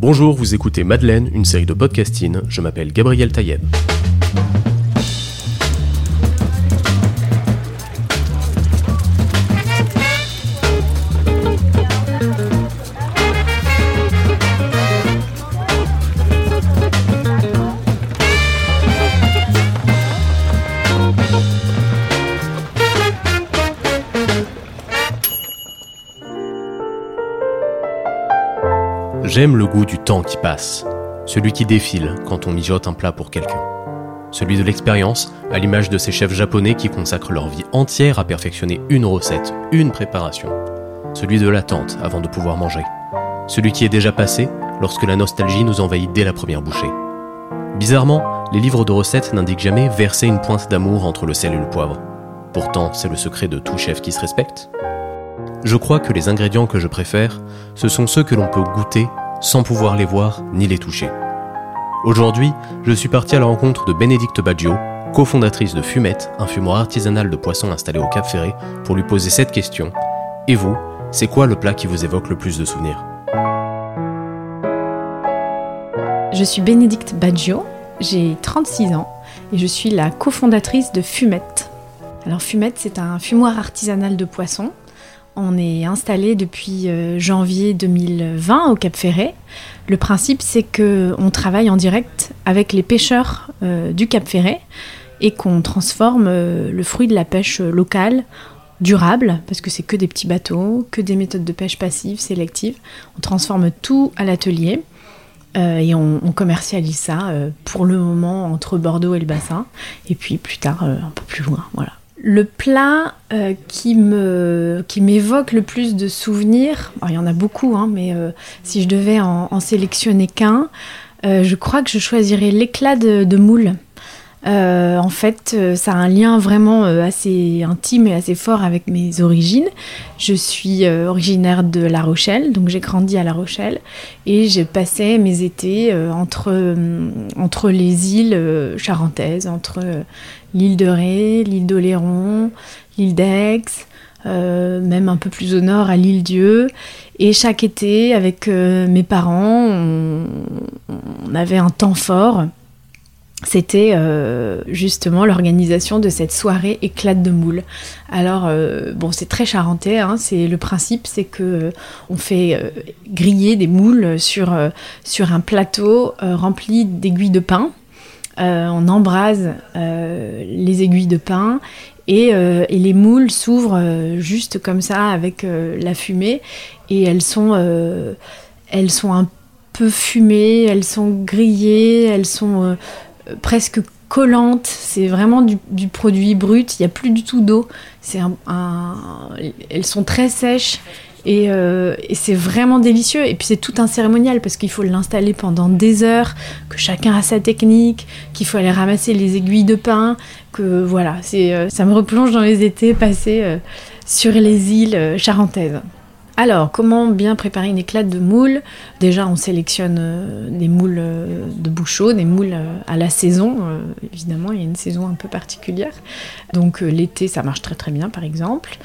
Bonjour, vous écoutez Madeleine, une série de podcasting. Je m'appelle Gabriel Taïeb. J'aime le goût du temps qui passe, celui qui défile quand on mijote un plat pour quelqu'un. Celui de l'expérience, à l'image de ces chefs japonais qui consacrent leur vie entière à perfectionner une recette, une préparation. Celui de l'attente avant de pouvoir manger. Celui qui est déjà passé lorsque la nostalgie nous envahit dès la première bouchée. Bizarrement, les livres de recettes n'indiquent jamais verser une pointe d'amour entre le sel et le poivre. Pourtant, c'est le secret de tout chef qui se respecte. Je crois que les ingrédients que je préfère, ce sont ceux que l'on peut goûter sans pouvoir les voir ni les toucher. Aujourd'hui, je suis parti à la rencontre de Bénédicte Baggio, cofondatrice de Fumette, un fumoir artisanal de poissons installé au Cap Ferré, pour lui poser cette question. Et vous, c'est quoi le plat qui vous évoque le plus de souvenirs? Je suis Bénédicte Baggio, j'ai 36 ans et je suis la cofondatrice de Fumette. Alors Fumette, c'est un fumoir artisanal de poissons on est installé depuis euh, janvier 2020 au Cap Ferret. Le principe, c'est que on travaille en direct avec les pêcheurs euh, du Cap Ferret et qu'on transforme euh, le fruit de la pêche locale durable, parce que c'est que des petits bateaux, que des méthodes de pêche passive, sélective. On transforme tout à l'atelier. et on, on, commercialise ça pour le moment entre Bordeaux et le bassin, et puis plus tard un peu plus loin. Voilà. Le plat euh, qui me qui m'évoque le plus de souvenirs, il y en a beaucoup, hein, mais euh, si je devais en, sélectionner qu'un, euh, je crois que je choisirais l'éclat de, moule. En fait, ça a un lien vraiment assez intime et assez fort avec mes origines. Je suis originaire de La Rochelle, donc j'ai grandi à La Rochelle et j'ai passé mes étés entre, entre les îles charentaises, entre l'île de Ré, l'île d'Oléron, l'île d'Aix, euh, même un peu plus au nord à l'île Dieu. Et chaque été, avec euh, mes parents, on, avait un temps fort. C'était euh, justement l'organisation de cette soirée éclate de moules. Alors bon, c'est très charentais. Hein, c'est le principe, c'est que on fait griller des moules sur un plateau rempli d'aiguilles de pain euh, on embrase euh, les aiguilles de pain et, euh, les moules s'ouvrent juste comme ça avec la fumée et elles sont un peu fumées, elles sont grillées, elles sont presque collantes. C'est vraiment du, produit brut. Il n'y a plus du tout d'eau. elles sont très sèches euh, et, c'est vraiment délicieux. Et puis c'est tout un cérémonial parce qu'il faut l'installer pendant des heures, que chacun a sa technique, qu'il faut aller ramasser les aiguilles de pain, que voilà, euh, ça me replonge dans les étés passés euh, sur les îles charentaises. Alors, comment bien préparer une éclate de moule Déjà, on sélectionne des moules de bouchon, des moules à la saison. évidemment, il y a une saison un peu particulière. Donc, l'été, ça marche très très bien, par exemple.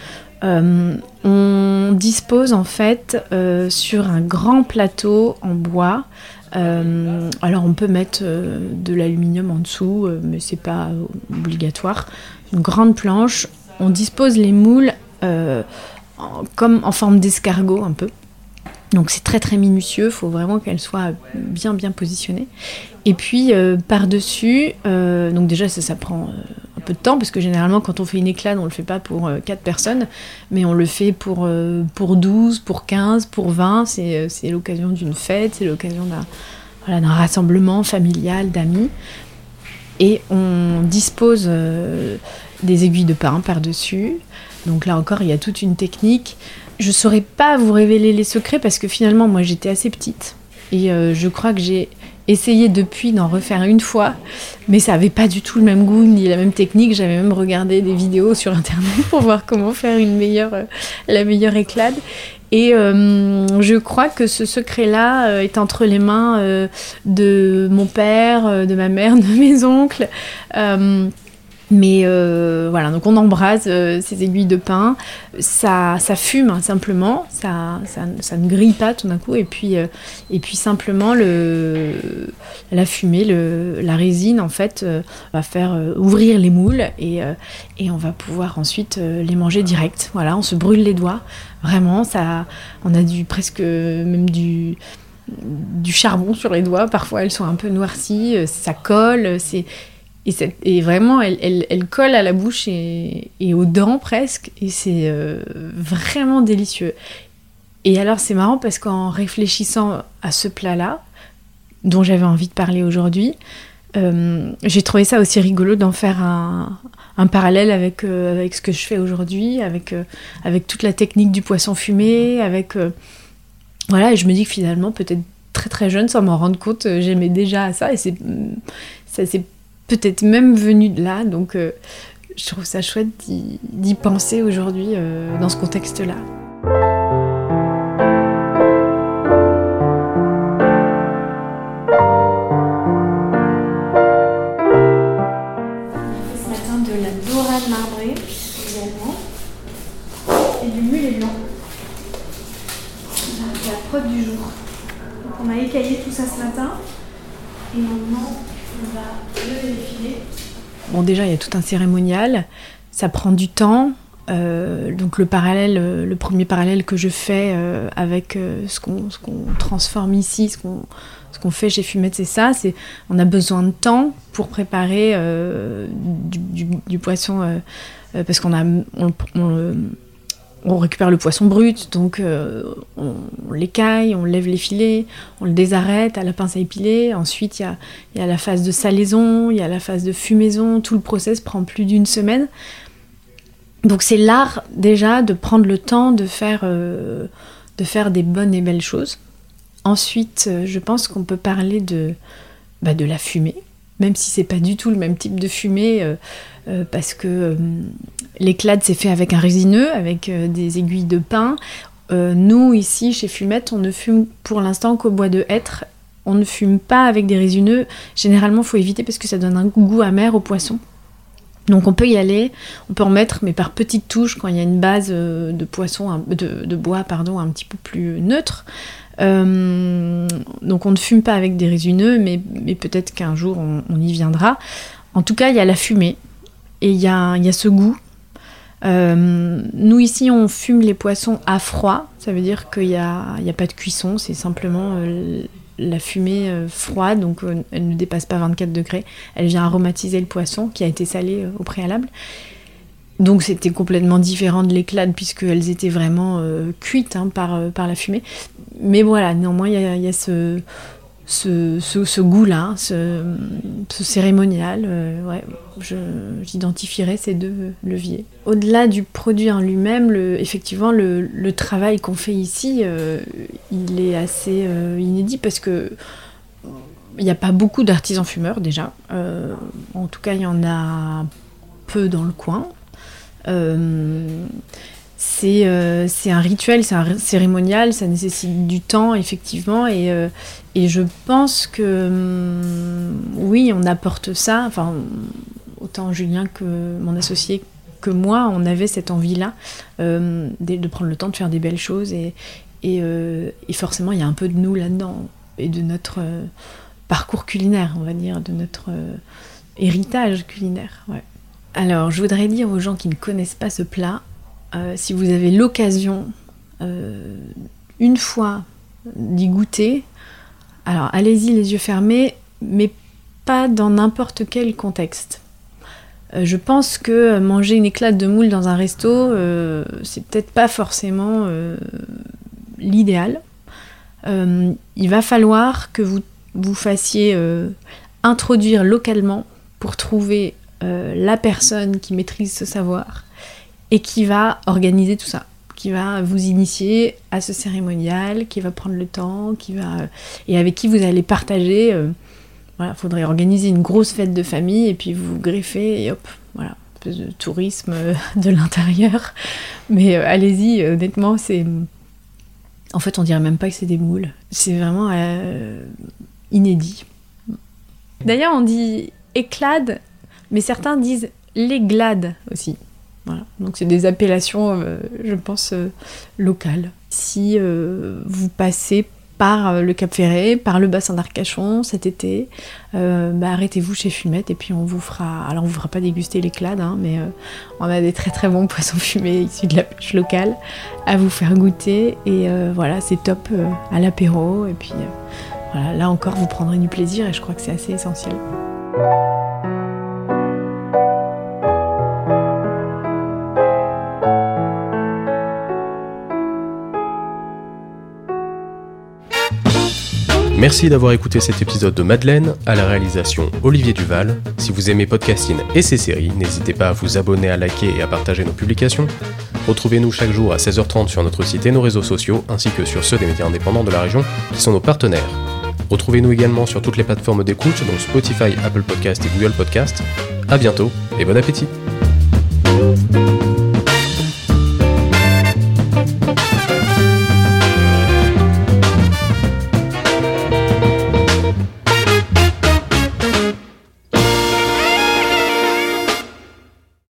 Euh, on dispose en fait euh, sur un grand plateau en bois. Euh, alors on peut mettre de l'aluminium en dessous, mais c'est pas obligatoire. Une grande planche. On dispose les moules comme en forme d'escargot un peu. Donc c'est très très minutieux, il faut vraiment qu'elles soient bien bien positionnées. Et puis par-dessus, donc déjà ça, prend peu de temps, parce que généralement, quand on fait une éclate, on le fait pas pour 4 euh, personnes, mais on le fait pour, euh, pour 12, pour 15, pour 20. Euh, c'est l'occasion d'une fête, c'est l'occasion d'un voilà, rassemblement familial, d'amis. Et on dispose des aiguilles de pain par-dessus. Donc là encore, il y a toute une technique. Je saurais pas vous révéler les secrets parce que finalement, moi, j'étais assez petite. Et je crois que j'ai essayé depuis d'en refaire une fois, mais ça avait pas du tout le même goût ni la même technique. J'avais même regardé des vidéos sur internet pour voir comment faire euh, la meilleure éclade. Et euh, je crois que ce secret-là euh, est entre les mains de mon père, de ma mère, de mes oncles. Mais euh, voilà, donc on embrase euh, ces aiguilles de pain, ça, ça fume hein, simplement, ça, ça, ça, ne grille pas tout d'un coup, et puis, euh, et puis simplement le, la fumée, la résine en fait va faire ouvrir les moules et, et on va pouvoir ensuite les manger direct. Voilà, on se brûle les doigts, vraiment, ça, on a du presque même du du charbon sur les doigts, parfois elles sont un peu noircies, ça colle, c'est et, vraiment, elle, colle à la bouche et, aux dents presque. Et c'est euh, vraiment délicieux. Et alors, c'est marrant parce qu'en réfléchissant à ce plat-là, dont j'avais envie de parler aujourd'hui, euh, j'ai trouvé ça aussi rigolo d'en faire un, parallèle avec, euh, avec ce que je fais aujourd'hui, avec, toute la technique du poisson fumé, avec... voilà, et je me dis que finalement, peut-être très très jeune, sans m'en rendre compte, j'aimais déjà ça, et c'est ça c'est peut-être même venu de là. Donc euh, je trouve ça chouette d'y penser aujourd'hui euh, dans ce contexte-là. Ce matin de la dorade marbrée également et du mulet blanc. La prod du jour. On a écaillé tout ça ce matin et maintenant on va Bon, déjà, il y a tout un cérémonial, ça prend du temps. Euh, donc le parallèle, euh, le premier parallèle que je fais euh, avec ce qu'on transforme ici, ce qu'on fait chez Fumette, c'est ça. C'est on a besoin de temps pour préparer du, poisson parce qu'on a récupère le poisson brut, donc euh, on, l'écaille, on lève les filets, on le désarrête à la pince à épiler. Ensuite, il y a, la phase de salaison, il y a la phase de fumaison. Tout le process prend plus d'une semaine. Donc c'est l'art déjà de prendre le temps de faire, euh, des bonnes et belles choses. Ensuite, euh, je pense qu'on peut parler de, bah, de la fumée, même si c'est pas du tout le même type de fumée. Euh, parce que euh, s'est fait avec un résineux, avec euh, des aiguilles de pin. nous, ici, chez Fumette, on ne fume pour l'instant qu'au bois de hêtre. On ne fume pas avec des résineux. Généralement, faut éviter parce que ça donne un goût amer au poisson. Donc on peut y aller, on peut en mettre, mais par petites touches quand il y a une base de poisson, de, bois pardon, un petit peu plus neutre. Donc on ne fume pas avec des résineux, mais, peut-être qu'un jour on, y viendra. En tout cas, il y a la fumée et il y a, ce goût. Euh, nous ici on fume les poissons à froid, ça veut dire qu'il n'y a, a, pas de cuisson, c'est simplement euh, la fumée euh, froide, donc elle ne dépasse pas 24 degrés. Elle vient aromatiser le poisson qui a été salé au préalable. Donc c'était complètement différent de l'éclade puisqu'elles étaient vraiment cuites hein, par, par la fumée. Mais voilà, néanmoins il y, a, ce, ce, goût-là, ce, cérémonial, euh, ouais, j'identifierais ces deux leviers. Au-delà du produit en lui-même, effectivement, le, travail qu'on fait ici, euh, il est assez euh, inédit parce que il n'y a pas beaucoup d'artisans fumeurs déjà. en tout cas, il y en a peu dans le coin. Euh, c'est un rituel, c'est un cérémonial, ça nécessite du temps, effectivement, et, euh, et je pense que hum, oui, on apporte ça, enfin, autant Julien que mon associé que moi, on avait cette envie-là euh, de, prendre le temps de faire des belles choses, et, et, et forcément, il y a un peu de nous là-dedans, et de notre parcours culinaire, on va dire, de notre héritage culinaire. Ouais. Alors, je voudrais dire aux gens qui ne connaissent pas ce plat, euh, si vous avez l'occasion euh, une fois d'y goûter, alors allez-y les yeux fermés, mais pas dans n'importe quel contexte. Euh, je pense que manger une éclate de moule dans un resto, c'est peut-être pas forcément l'idéal. il va falloir que vous vous fassiez introduire localement pour trouver la personne qui maîtrise ce savoir et qui va organiser tout ça, qui va vous initier à ce cérémonial, qui va prendre le temps, qui va et avec qui vous allez partager. Euh, voilà, faudrait organiser une grosse fête de famille et puis vous greffez et hop, voilà, de tourisme euh, de l'intérieur. Mais euh, allez-y, honnêtement, c'est en fait, on dirait même pas que c'est des moules. C'est vraiment inédit. D'ailleurs, on dit éclade, mais certains disent les glades aussi. Voilà. Donc c'est des appellations, euh, je pense, euh, locales. Si euh, vous passez par le Cap Ferré, par le bassin d'Arcachon cet été, bah, arrêtez-vous chez Fumette et puis on vous fera. Alors on vous fera pas déguster les clades, hein, mais on a des très très bons poissons fumés issus de la pêche locale à vous faire goûter et voilà c'est top à l'apéro et puis voilà là encore vous prendrez du plaisir et je crois que c'est assez essentiel. Merci d'avoir écouté cet épisode de Madeleine, à la réalisation Olivier Duval. Si vous aimez Podcasting et ses séries, n'hésitez pas à vous abonner, à liker et à partager nos publications. Retrouvez-nous chaque jour à 16h30 sur notre site et nos réseaux sociaux, ainsi que sur ceux des médias indépendants de la région, qui sont nos partenaires. Retrouvez-nous également sur toutes les plateformes d'écoute, dont Spotify, Apple Podcast et Google Podcast. A bientôt et bon appétit